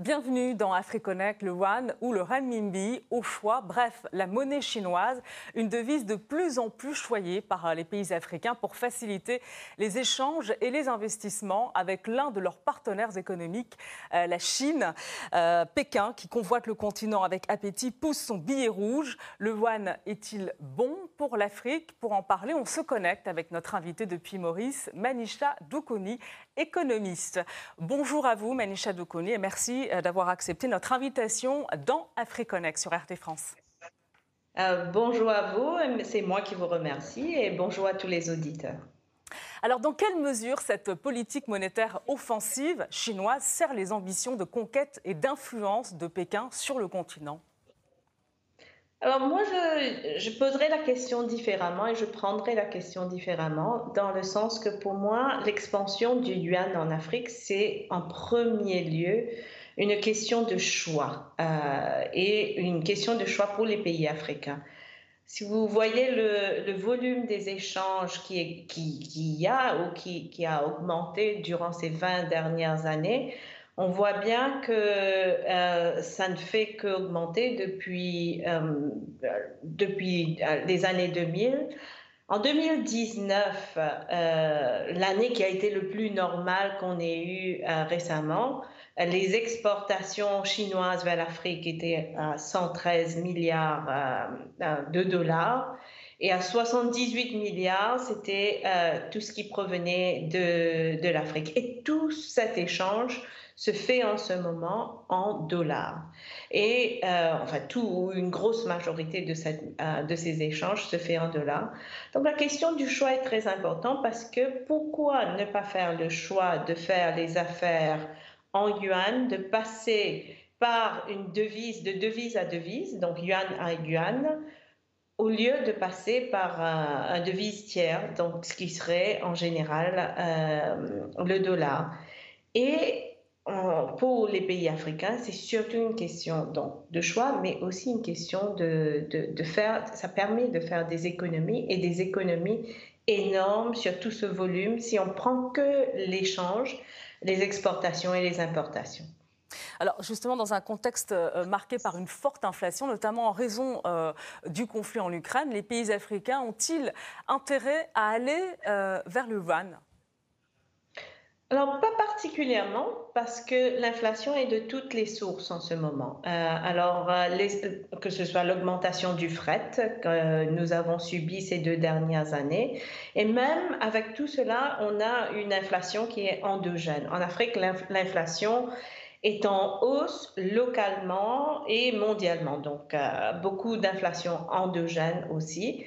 Bienvenue dans AfriConnect, le Yuan ou le Renminbi, au choix, bref, la monnaie chinoise, une devise de plus en plus choyée par les pays africains pour faciliter les échanges et les investissements avec l'un de leurs partenaires économiques, euh, la Chine. Euh, Pékin, qui convoite le continent avec appétit, pousse son billet rouge. Le Yuan est-il bon pour l'Afrique? Pour en parler, on se connecte avec notre invité depuis Maurice, Manisha Doukoni, économiste. Bonjour à vous, Manisha Doukoni, et merci euh, d'avoir accepté notre invitation dans AfriConnect sur RT France. Euh, bonjour à vous, c'est moi qui vous remercie et bonjour à tous les auditeurs. Alors, dans quelle mesure cette politique monétaire offensive chinoise sert les ambitions de conquête et d'influence de Pékin sur le continent? Alors moi, je, poserai la question différemment et je prendrai la question différemment dans le sens que pour moi, l'expansion du yuan en Afrique, c'est en premier lieu une question de choix euh, et une question de choix pour les pays africains. Si vous voyez le, volume des échanges qui, y a ou qui, qui, a augmenté durant ces 20 dernières années, on voit bien que euh, ça ne fait qu'augmenter depuis, euh, depuis euh, les années 2000. En 2019, l'année qui a été le plus normal qu'on ait eu récemment, les exportations chinoises vers l'Afrique étaient à 113 milliards de dollars. Et à 78 milliards, c'était tout ce qui provenait de, de l'Afrique. Et tout cet échange se fait en ce moment en dollars. Et euh, enfin, tout, une grosse majorité de, euh, de ces échanges se fait en dollars. Donc la question du choix est très importante parce que pourquoi ne pas faire le choix de faire les affaires en yuan, de passer par une devise, de devise à devise, donc yuan à yuan, au lieu de passer par un, un devise tiers, donc ce qui serait en général euh, le dollar. Et pour les pays africains, c'est surtout une question de choix, mais aussi une question de, de, faire, ça permet de faire des économies et des économies énormes sur tout ce volume si on prend que l'échange, les exportations et les importations. Alors justement, dans un contexte euh, marqué par une forte inflation, notamment en raison euh, du conflit en Ukraine, les pays africains ont-ils intérêt à aller euh, vers le yuan alors, pas particulièrement, parce que l'inflation est de toutes les sources en ce moment. Alors, que ce soit l'augmentation du fret que nous avons subi ces deux dernières années, et même avec tout cela, on a une inflation qui est endogène. En Afrique, l'inflation est en hausse localement et mondialement, donc euh, beaucoup d'inflation endogène aussi.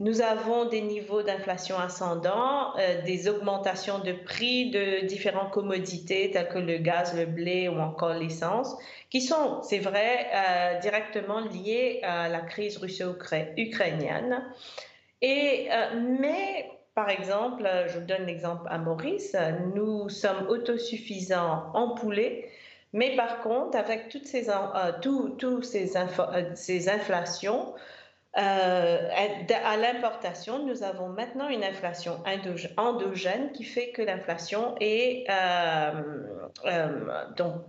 Nous avons des niveaux d'inflation ascendants, euh, des augmentations de prix de différentes commodités telles que le gaz, le blé ou encore l'essence, qui sont, c'est vrai, euh, directement liées à la crise russo-ukrainienne. Et mais par exemple, je donne l'exemple à Maurice, nous sommes autosuffisants en poulet, mais par contre, avec toutes ces, tout, ces, ces inflations, euh, à l'importation, nous avons maintenant une inflation endogène qui fait que l'inflation est euh, euh, donc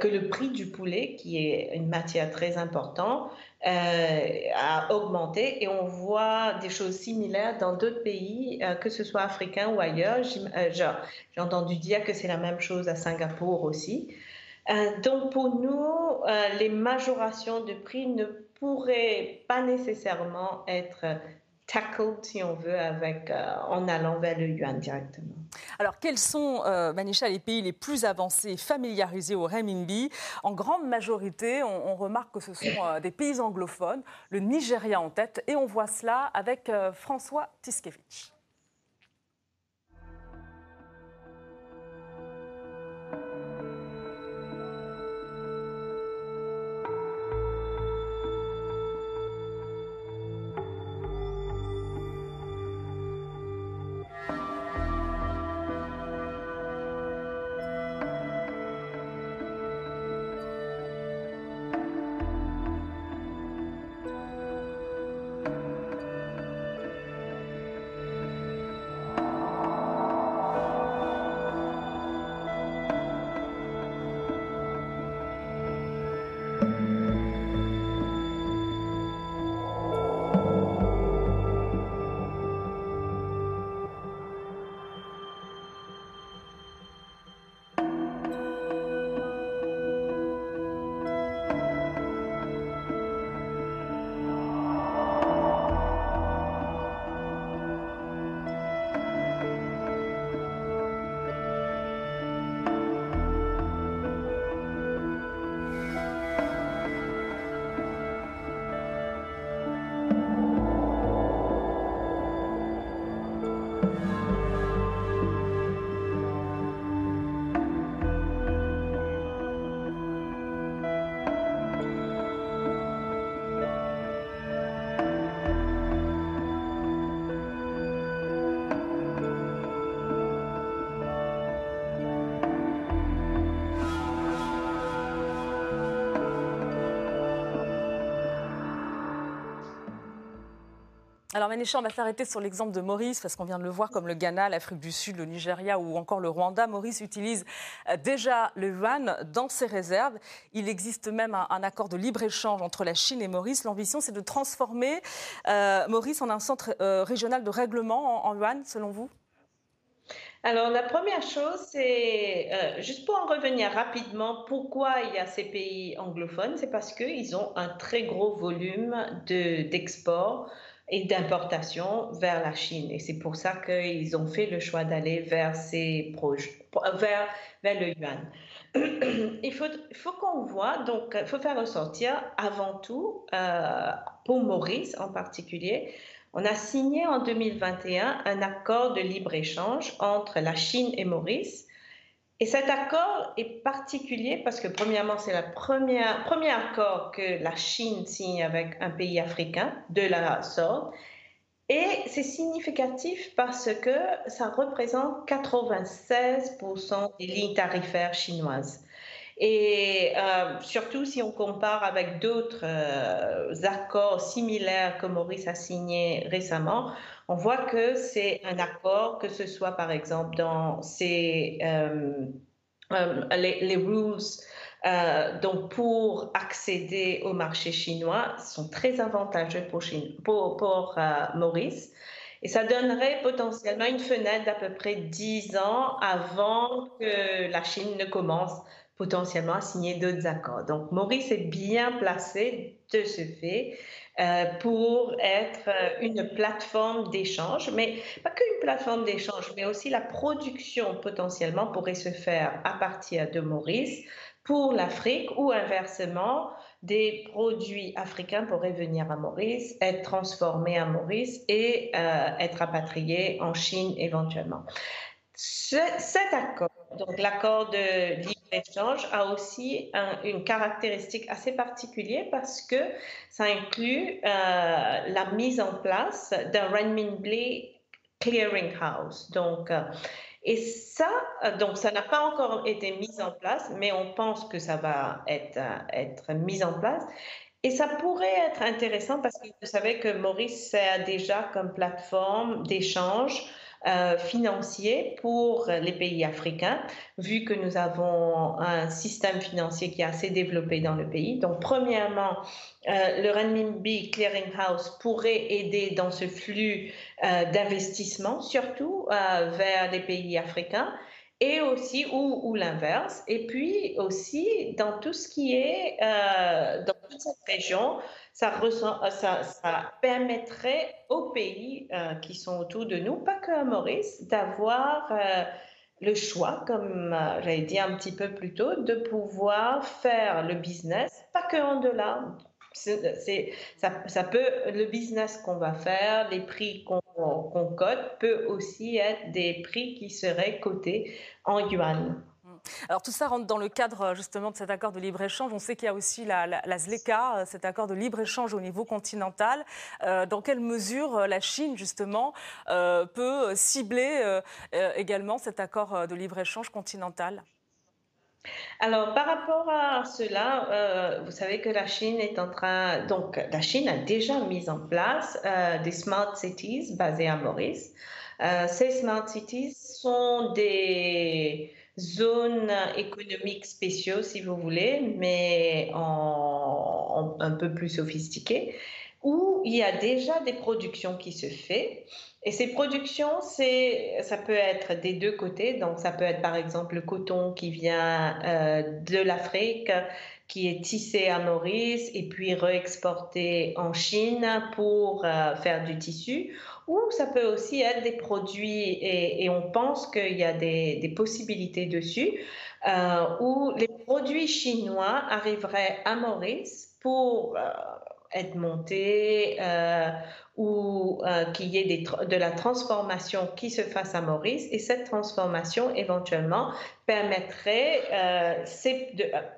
que le prix du poulet, qui est une matière très importante, a augmenté et on voit des choses similaires dans d'autres pays, que ce soit africains ou ailleurs. J'ai entendu dire que c'est la même chose à Singapour aussi. Donc pour nous, les majorations de prix ne pourrait pas nécessairement être tackled, si on veut, euh, en allant vers le yuan directement. Alors, quels sont, euh, Manisha, les pays les plus avancés, familiarisés au renminbi? En grande majorité, on, remarque que ce sont euh, des pays anglophones, le Nigeria en tête, et on voit cela avec François Tiskevich. Alors Ménéchant, on va s'arrêter sur l'exemple de Maurice, parce qu'on vient de le voir comme le Ghana, l'Afrique du Sud, le Nigeria ou encore le Rwanda. Maurice utilise euh, déjà le yuan dans ses réserves. Il existe même un, accord de libre-échange entre la Chine et Maurice. L'ambition, c'est de transformer euh, Maurice en un centre euh, régional de règlement en, yuan, selon vous? Alors, la première chose, c'est, juste pour en revenir rapidement, pourquoi il y a ces pays anglophones? C'est parce qu'ils ont un très gros volume d'export et d'importation vers la Chine. Et c'est pour ça qu'ils ont fait le choix d'aller vers ces projets, vers, vers le yuan. Il faut, faut qu'on voit, donc il faut faire ressortir avant tout, euh, pour Maurice en particulier, on a signé en 2021 un accord de libre-échange entre la Chine et Maurice et cet accord est particulier parce que, premièrement, c'est le premier accord que la Chine signe avec un pays africain de la sorte. Et c'est significatif parce que ça représente 96% des lignes tarifaires chinoises. Et euh, surtout si on compare avec d'autres euh, accords similaires que Maurice a signés récemment, on voit que c'est un accord, que ce soit par exemple dans ces, euh, les, rules donc pour accéder au marché chinois sont très avantageux pour, pour, Maurice. Et ça donnerait potentiellement une fenêtre d'à peu près 10 ans avant que la Chine ne commence potentiellement à signer d'autres accords. Donc, Maurice est bien placé de ce fait euh, pour être euh, une plateforme d'échange, mais pas qu'une plateforme d'échange, mais aussi la production potentiellement pourrait se faire à partir de Maurice pour l'Afrique ou inversement, des produits africains pourraient venir à Maurice, être transformés à Maurice et euh, être rapatriés en Chine éventuellement. cet accord, donc l'accord de l'échange a aussi une caractéristique assez particulière parce que ça inclut euh, la mise en place d'un renminbi clearing house. Donc, euh, et ça, euh, donc ça n'a pas encore été mis en place, mais on pense que ça va être, être mis en place. Et ça pourrait être intéressant parce que vous savez que Maurice a déjà comme plateforme d'échange euh, financier pour les pays africains, vu que nous avons un système financier qui est assez développé dans le pays. Donc, premièrement, euh, le renminbi clearing house pourrait aider dans ce flux euh, d'investissement, surtout vers les pays africains et aussi, ou, l'inverse, et puis aussi dans tout ce qui est, cette région, ça, euh, ça, ça, permettrait aux pays euh, qui sont autour de nous, pas que à Maurice, d'avoir euh, le choix, comme j'avais dit un petit peu plus tôt, de pouvoir faire le business, pas que en dollars. Ça, peut, le business qu'on va faire, les prix qu'on, qu'on cote, peut aussi être des prix qui seraient cotés en yuan. Alors tout ça rentre dans le cadre euh, justement de cet accord de libre-échange. On sait qu'il y a aussi la, ZLECA, euh, cet accord de libre-échange au niveau continental. Euh, dans quelle mesure la Chine justement peut cibler également cet accord de libre-échange continental? Alors, par rapport à cela, vous savez que la Chine est en train, donc la Chine a déjà mis en place des smart cities basées à Maurice. ces smart cities sont des zones économiques spéciaux, si vous voulez, mais en, un peu plus sophistiquées, où il y a déjà des productions qui se font. Et ces productions, c'est, ça peut être des deux côtés. Donc, ça peut être par exemple le coton qui vient euh, de l'Afrique, qui est tissé à Maurice et puis réexporté en Chine pour euh, faire du tissu. Ou ça peut aussi être des produits, et, on pense qu'il y a des, possibilités dessus, euh, où les produits chinois arriveraient à Maurice pour euh, être montés euh, ou qu'il y ait de la transformation qui se fasse à Maurice. Et cette transformation, éventuellement, permettrait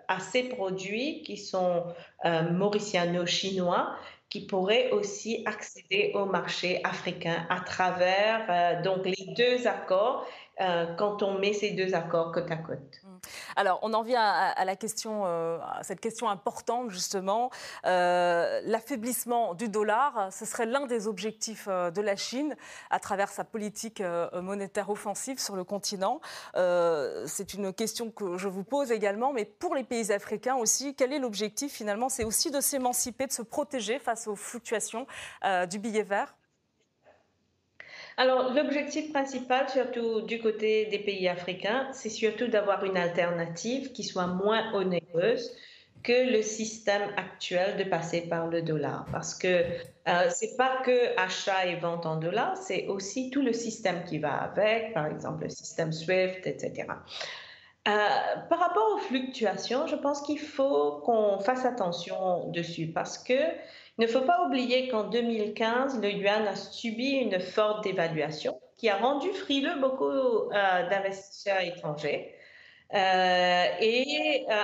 à ces produits qui sont mauriciano-chinois qui pourraient aussi accéder au marché africain à travers euh, donc les deux accords quand on met ces deux accords côte à côte. Mmh. Alors, on en vient à, la question, euh, à cette question importante justement. Euh, l'affaiblissement du dollar, ce serait l'un des objectifs euh, de la Chine à travers sa politique monétaire offensive sur le continent. C'est une question que je vous pose également, mais pour les pays africains aussi, quel est l'objectif finalement? C'est aussi de s'émanciper, de se protéger face aux fluctuations du billet vert? Alors, l'objectif principal, surtout du côté des pays africains, c'est surtout d'avoir une alternative qui soit moins onéreuse que le système actuel de passer par le dollar. Parce que euh, c'est pas que achat et vente en dollars, c'est aussi tout le système qui va avec, par exemple le système SWIFT, etc. Euh, par rapport aux fluctuations, je pense qu'il faut qu'on fasse attention dessus parce que il ne faut pas oublier qu'en 2015, le yuan a subi une forte dévaluation qui a rendu frileux beaucoup euh, d'investisseurs étrangers. Euh, et euh,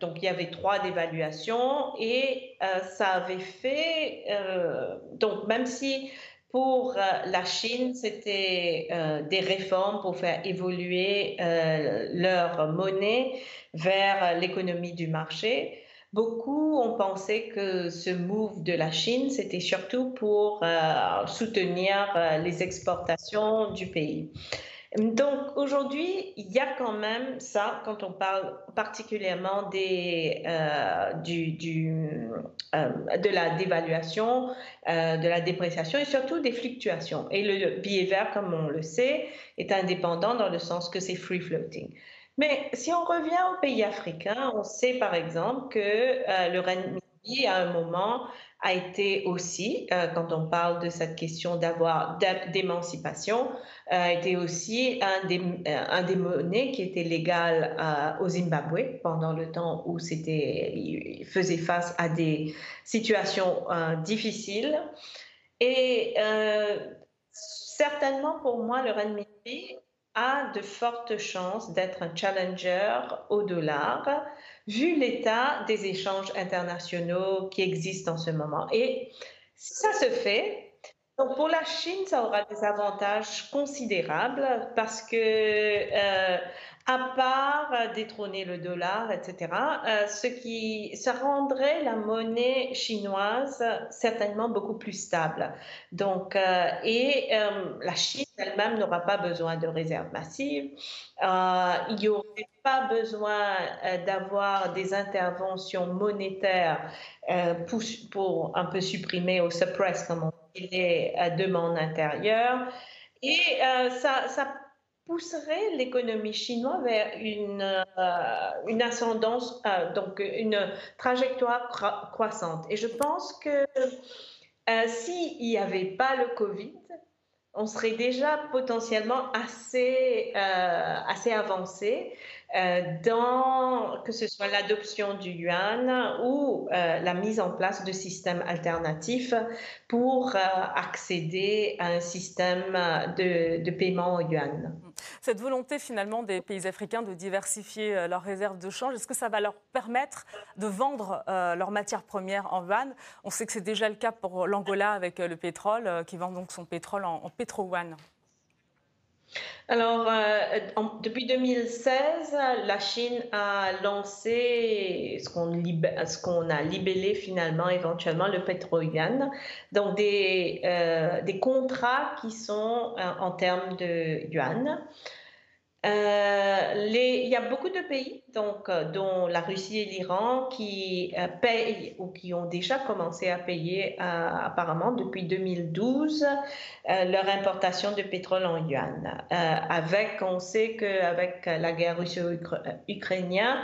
donc il y avait trois dévaluations et ça avait fait, donc même si pour la Chine, c'était des réformes pour faire évoluer leur monnaie vers l'économie du marché. Beaucoup ont pensé que ce move de la Chine, c'était surtout pour euh, soutenir euh, les exportations du pays. Donc aujourd'hui, il y a quand même ça quand on parle particulièrement des, euh, du, de la dévaluation, de la dépréciation et surtout des fluctuations. Et le billet vert, comme on le sait, est indépendant dans le sens que c'est free floating. Mais si on revient aux pays africains, on sait par exemple que euh, le renminbi, à un moment, a été aussi, euh, quand on parle de cette question d'avoir d'émancipation, euh, a été aussi un des, un des monnaies qui était légal au Zimbabwe pendant le temps où c'était, il faisait face à des situations difficiles. Et certainement pour moi, le renminbi a de fortes chances d'être un challenger au dollar, vu l'état des échanges internationaux qui existent en ce moment. Et ça se fait. Donc pour la Chine, ça aura des avantages considérables parce que euh, à part euh, détrôner le dollar, etc., euh, ce qui, rendrait la monnaie chinoise certainement beaucoup plus stable. Donc, euh, et la Chine elle-même n'aura pas besoin de réserves massives. il n'y aurait pas besoin d'avoir des interventions monétaires pour, pour, un peu supprimer ou suppress, comme on dit, les demandes intérieures. Et ça, ça pousserait l'économie chinoise vers une, euh, une ascendance, euh, donc une trajectoire croissante. Et je pense que euh, s'il n'y avait pas le Covid, on serait déjà potentiellement assez, assez avancé euh, dans que ce soit l'adoption du yuan ou euh, la mise en place de systèmes alternatifs pour euh, accéder à un système de, de, paiement au yuan. Cette volonté finalement des pays africains de diversifier leurs réserves de change, est-ce que ça va leur permettre de vendre leurs matières premières en yuan? On sait que c'est déjà le cas pour l'Angola avec le pétrole, qui vend donc son pétrole en, en pétro-yuan. Alors, euh, depuis 2016, la Chine a lancé ce qu'on a libellé finalement éventuellement le pétrolian, donc des, euh, des contrats qui sont euh, en termes de yuan. Euh, il y a beaucoup de pays, donc, euh, dont la Russie et l'Iran, qui euh, payent ou qui ont déjà commencé à payer apparemment depuis 2012 leur importation de pétrole en yuan. avec, on sait qu'avec la guerre russo-ukrainienne,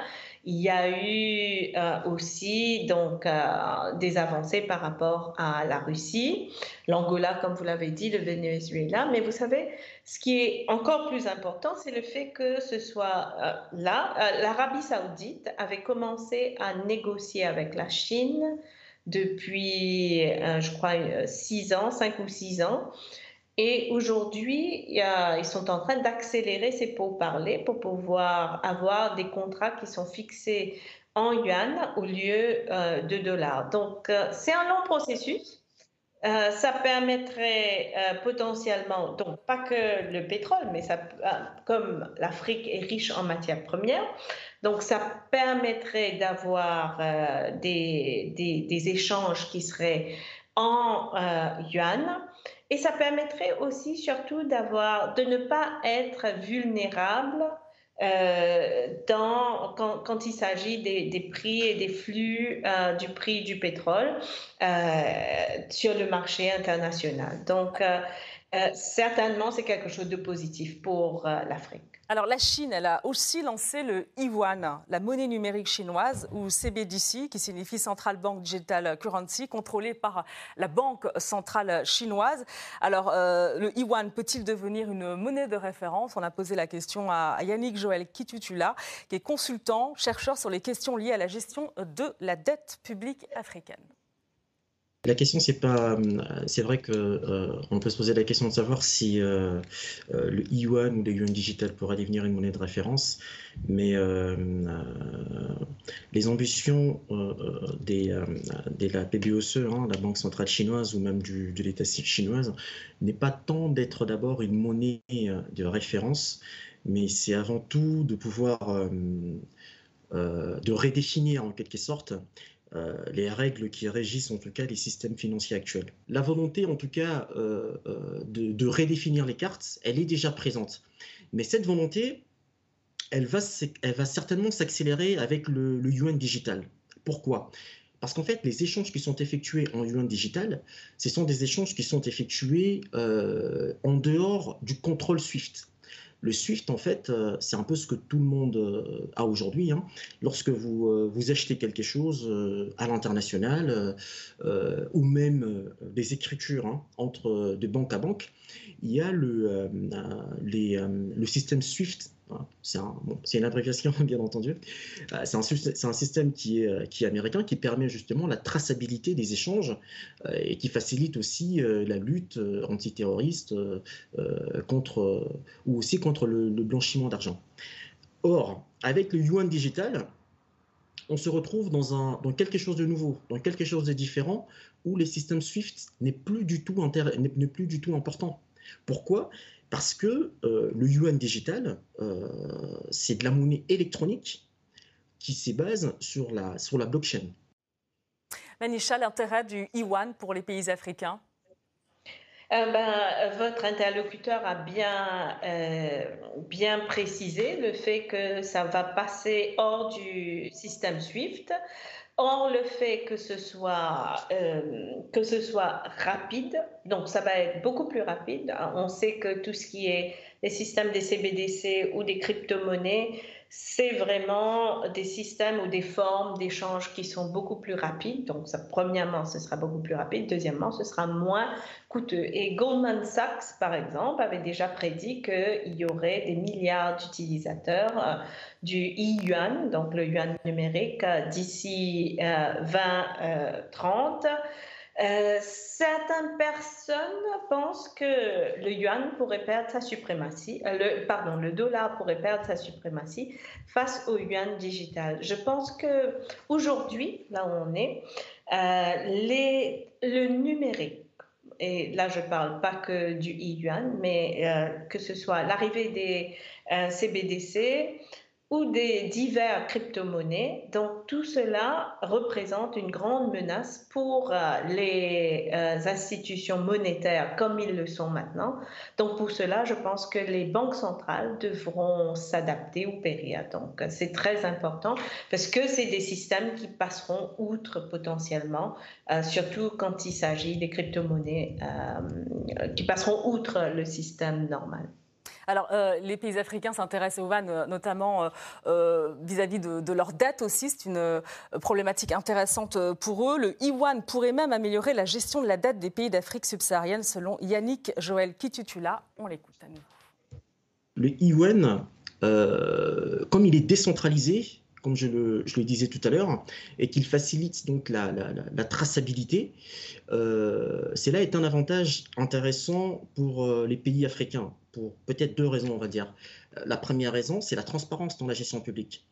il y a eu euh, aussi donc euh, des avancées par rapport à la Russie, l'Angola, comme vous l'avez dit, le Venezuela. Mais vous savez, ce qui est encore plus important, c'est le fait que ce soit euh, là. L'Arabie saoudite avait commencé à négocier avec la Chine depuis, je crois, six ans, cinq ou six ans. Et aujourd'hui, ils sont en train d'accélérer ces pourparlers pour pouvoir avoir des contrats qui sont fixés en yuan au lieu euh, de dollars. Donc, euh, c'est un long processus. euh, ça permettrait potentiellement, donc pas que le pétrole, mais comme l'Afrique est riche en matières premières, donc ça permettrait d'avoir des, des, échanges qui seraient en yuan. Et ça permettrait aussi surtout d'avoir, de ne pas être vulnérable euh, quand, il s'agit des, des, prix et des flux euh, du prix du pétrole euh, sur le marché international. Donc, certainement, c'est quelque chose de positif pour l'Afrique. Alors la Chine, elle a aussi lancé le yuan, la monnaie numérique chinoise, ou CBDC, qui signifie Central Bank Digital Currency, contrôlée par la Banque centrale chinoise. Alors euh, le yuan peut-il devenir une monnaie de référence? On a posé la question à Yannick Joël Kitutula, qui est consultant, chercheur sur les questions liées à la gestion de la dette publique africaine. La question, c'est pas. Euh, c'est vrai que euh, on peut se poser la question de savoir si euh, le yuan ou le yuan digital pourrait devenir une monnaie de référence, mais les ambitions des, de la PBOCE, hein, la Banque centrale chinoise ou même de l'État chinoise, n'est pas tant d'être d'abord une monnaie de référence, mais c'est avant tout de pouvoir de redéfinir en quelque sorte euh, les règles qui régissent en tout cas les systèmes financiers actuels. La volonté en tout cas euh, euh, de, redéfinir les cartes, elle est déjà présente. Mais cette volonté, elle va, certainement s'accélérer avec le, yuan digital. Pourquoi? Parce qu'en fait, les échanges qui sont effectués en yuan digital, ce sont des échanges qui sont effectués en dehors du contrôle SWIFT. Le SWIFT, en fait, euh, c'est un peu ce que tout le monde euh, a aujourd'hui. Hein. Lorsque vous, euh, vous achetez quelque chose à l'international ou même des écritures hein, entre de banque à banque, il y a le, le système SWIFT c'est une abréviation, bien entendu. Euh, c'est un, système qui est, euh, qui est américain qui permet justement la traçabilité des échanges euh, et qui facilite aussi la lutte antiterroriste contre, ou aussi contre le, blanchiment d'argent. Or, avec le yuan digital, on se retrouve dans, quelque chose de nouveau, dans quelque chose de différent, où les systèmes SWIFT n'est plus du tout important. Pourquoi? Parce que euh, le yuan digital, euh, c'est de la monnaie électronique qui se base sur la, sur la blockchain. Manisha, l'intérêt du yuan pour les pays africains? Euh, ben, votre interlocuteur a bien, bien précisé le fait que ça va passer hors du système SWIFT. Or, le fait que ce soit, euh, que ce soit rapide, donc ça va être beaucoup plus rapide. On sait que tout ce qui est les systèmes des CBDC ou des crypto-monnaies, c'est vraiment des systèmes ou des formes d'échange qui sont beaucoup plus rapides. Donc, premièrement, ce sera beaucoup plus rapide. Deuxièmement, ce sera moins coûteux. Et Goldman Sachs, par exemple, avait déjà prédit qu'il y aurait des milliards d'utilisateurs euh, du e-yuan, donc le yuan numérique, euh, d'ici 2030. Euh, certaines personnes pensent que le yuan pourrait perdre sa suprématie, euh, le, pardon, le dollar pourrait perdre sa suprématie face au yuan digital. Je pense que aujourd'hui, là où on est, euh, le numérique, et là je parle pas que du e-yuan, mais que ce soit l'arrivée des CBDC, ou des divers crypto-monnaies. Donc tout cela représente une grande menace pour euh, les euh, institutions monétaires comme ils le sont maintenant. Donc pour cela, je pense que les banques centrales devront s'adapter ou périr. Donc c'est très important parce que c'est des systèmes qui passeront outre potentiellement, euh, surtout quand il s'agit des crypto-monnaies qui passeront outre le système normal. Alors, euh, les pays africains s'intéressent aux vannes, euh, notamment euh, vis-à-vis de, leurs dettes aussi. C'est une problématique intéressante pour eux. Le Iwan pourrait même améliorer la gestion de la dette des pays d'Afrique subsaharienne, selon Yannick Joël Kitutula. On l'écoute à. Le Iwan, comme il est décentralisé, comme je le, disais tout à l'heure, et qu'il facilite donc la, traçabilité, cela est un avantage intéressant pour les pays africains pour peut-être deux raisons, on va dire. Euh, la première raison, c'est la transparence dans la gestion publique.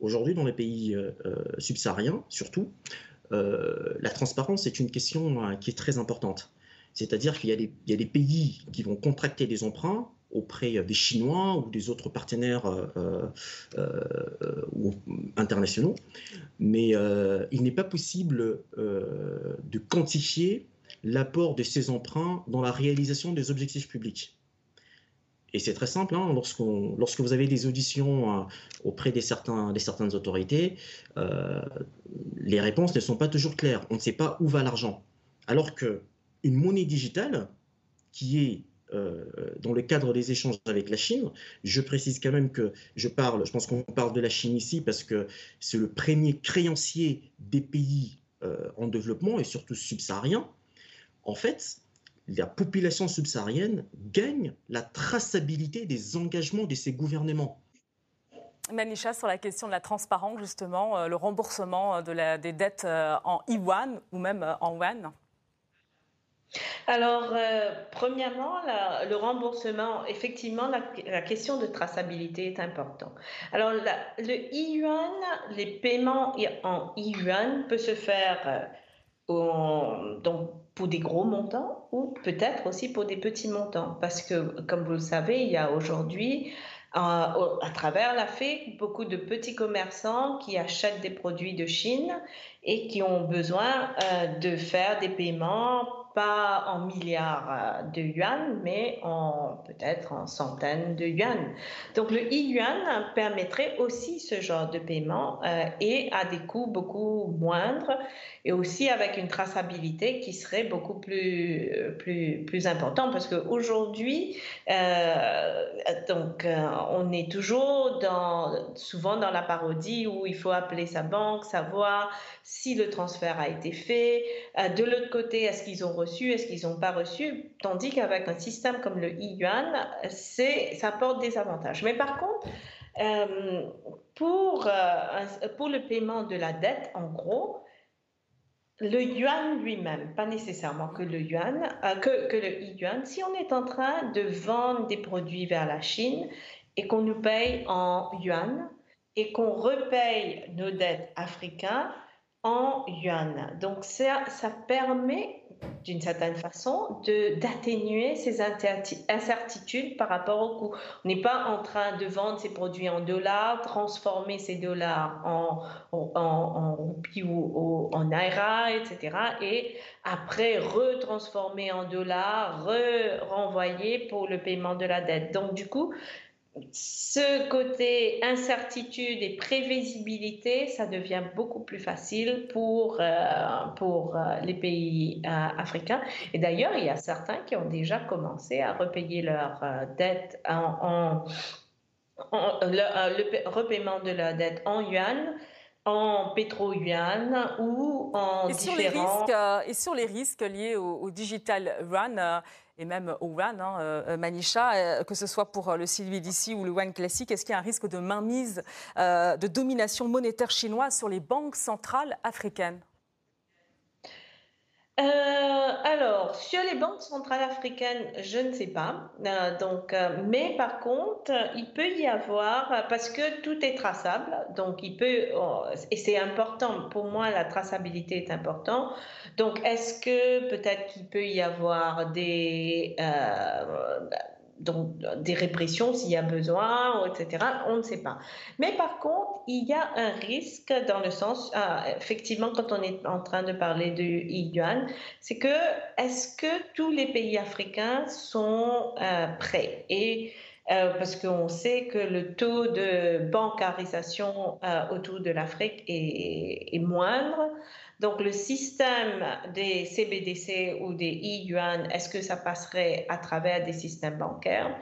Aujourd'hui, dans les pays euh, euh, subsahariens, surtout, la transparence est une question qui est très importante. C'est-à-dire qu'il y, a des pays qui vont contracter des emprunts auprès des Chinois ou des autres partenaires internationaux, mais il n'est pas possible de quantifier l'apport de ces emprunts dans la réalisation des objectifs publics. Et c'est très simple, hein, lorsque vous avez des auditions euh, auprès des, certains, des certaines autorités, euh, les réponses ne sont pas toujours claires. On ne sait pas où va l'argent. Alors qu'une monnaie digitale, qui est euh, dans le cadre des échanges avec la Chine, je précise quand même que je parle, je pense qu'on parle de la Chine ici parce que c'est le premier créancier des pays en développement et surtout subsahariens. En fait, la population subsaharienne gagne la traçabilité des engagements de ses gouvernements. Manisha, sur la question de la transparence, justement, euh, le remboursement euh, des dettes euh, en yuan ou même en yuan alors, premièrement, le remboursement, effectivement, la, question de traçabilité est importante. Alors, le yuan, les paiements en yuan peuvent se faire donc, pour des gros montants ou peut-être aussi pour des petits montants. Parce que, comme vous le savez, il y a aujourd'hui, euh, à travers l'Afrique, beaucoup de petits commerçants qui achètent des produits de Chine et qui ont besoin euh, de faire des paiements pas en milliards euh, de yuan, mais en peut-être en centaines de yuan. Donc le e-yuan permettrait aussi ce genre de paiement euh, et à des coûts beaucoup moindres et aussi avec une traçabilité qui serait beaucoup plus plus plus importante parce qu'aujourd'hui euh, on est toujours dans souvent dans la parodie où il faut appeler sa banque, savoir si le transfert a été fait. de l'autre côté, est-ce qu'ils ont reçu est-ce qu'ils n'ont pas reçu, tandis qu'avec un système comme le e-yuan, ça apporte des avantages. Mais par contre, euh, pour, euh, pour le paiement de la dette, en gros, le yuan lui-même, pas nécessairement que le yuan, euh, que, que le e-yuan, si on est en train de vendre des produits vers la Chine et qu'on nous paye en yuan et qu'on repaye nos dettes africaines en yuan. Donc ça, ça permet d'une certaine façon, d'atténuer ces incertitudes par rapport au coût. On n'est pas en train de vendre ces produits en dollars, transformer ces dollars en, en, roupies ou en naira, etc. Et après retransformer en dollars, re renvoyer pour le paiement de la dette. Donc du coup, ce côté incertitude et prévisibilité, ça devient beaucoup plus facile pour, euh, pour euh, les pays euh, africains. Et d'ailleurs, il y a certains qui ont déjà commencé à repayer dettes en, le, de leur dette en yuan en pétro-yuan ou en et différents... Sur les risques, et sur les risques liés au, digital yuan, et même au One, hein, euh, Manisha, euh, que ce soit pour euh, le CBDC ou le One classique, est-ce qu'il y a un risque de mainmise, de domination monétaire chinoise sur les banques centrales africaines? Euh, alors, sur les banques centrales africaines, je ne sais pas. Euh, donc, euh, mais par contre, il peut y avoir, parce que tout est traçable, donc il peut, et c'est important, pour moi, la traçabilité est importante. Donc, est-ce que peut-être qu'il peut y avoir des donc des répressions s'il y a besoin, etc. On ne sait pas. Mais par contre, il y a un risque dans le sens, ah, effectivement, quand on est en train de parler de yuan, c'est que est-ce que tous les pays africains sont euh, prêts? Et euh, parce qu'on sait que le taux de bancarisation euh, autour de l'Afrique est, moindre. Donc, le système des CBDC ou des e-yuan, est-ce que ça passerait à travers des systèmes bancaires?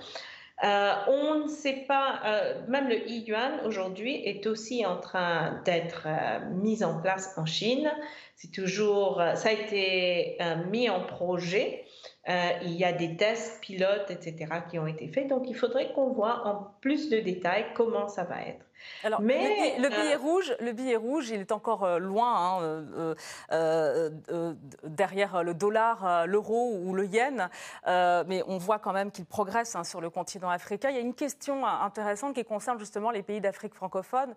Euh, on ne sait pas, euh, même le e-yuan aujourd'hui est aussi en train d'être euh, mis en place en Chine. C'est toujours, ça a été mis en projet. il y a des tests pilotes, etc., qui ont été faits. Donc, il faudrait qu'on voit en plus de détails comment ça va être. Alors, Mais, le, billet, rouge, le billet rouge, il est encore loin hein, derrière le dollar, l'euro ou le yen, mais on voit quand même qu'il progresse hein, sur le continent africain. Il y a une question intéressante qui concerne justement les pays d'Afrique francophone,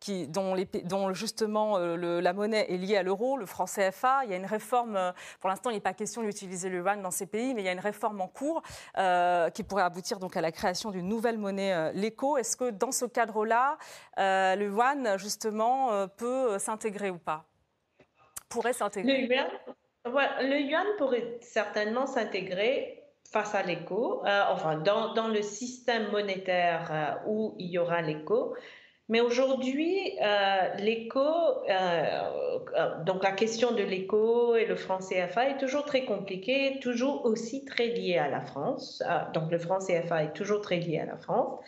qui, dont, les, dont, justement la monnaie est liée à l'euro, le franc CFA. Il y a une réforme, pour l'instant, il n'est pas question d'utiliser le yuan dans ces pays, mais il y a une réforme en cours qui pourrait aboutir donc à la création d'une nouvelle monnaie, l'éco. Est-ce que dans ce cadre-là, euh, le yuan, justement, euh, peut s'intégrer ou pas Pourrait s'intégrer le yuan, pourrait certainement s'intégrer face à l'éco, euh, enfin dans, le système monétaire où il y aura l'éco. Mais aujourd'hui, l'éco, donc la question de l'éco et le franc CFA est toujours très compliquée, toujours aussi très liée à la France. donc le franc CFA est toujours très lié à la France.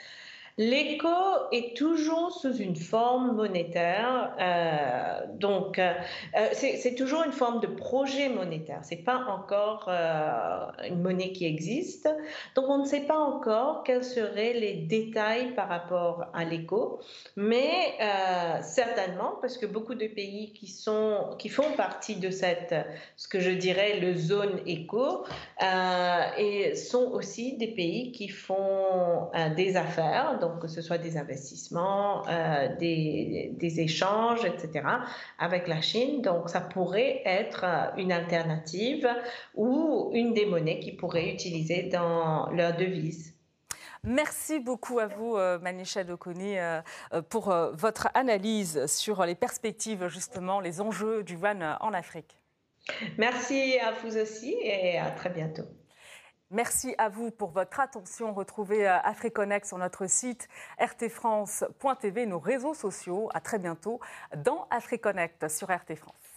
L'éco est toujours sous une forme monétaire, euh, donc euh, euh, c'est toujours une forme de projet monétaire. C'est pas encore une monnaie qui existe, donc on ne sait pas encore quels seraient les détails par rapport à l'éco, mais certainement parce que beaucoup de pays qui sont qui font partie de cette ce que je dirais le zone éco et sont aussi des pays qui font des affaires que ce soit des investissements, euh, des, échanges, etc., avec la Chine. Donc, ça pourrait être euh, une alternative ou une des monnaies qu'ils pourraient utiliser dans leur devise. Merci beaucoup à vous, euh, Manisha Dokoni, pour votre analyse sur les perspectives, justement, les enjeux du yuan en Afrique. Merci à vous aussi et à très bientôt. Merci à vous pour votre attention. Retrouvez euh, AfriConnect sur notre site rtfrance.tv, nos réseaux sociaux. À très bientôt dans AfriConnect sur RT France.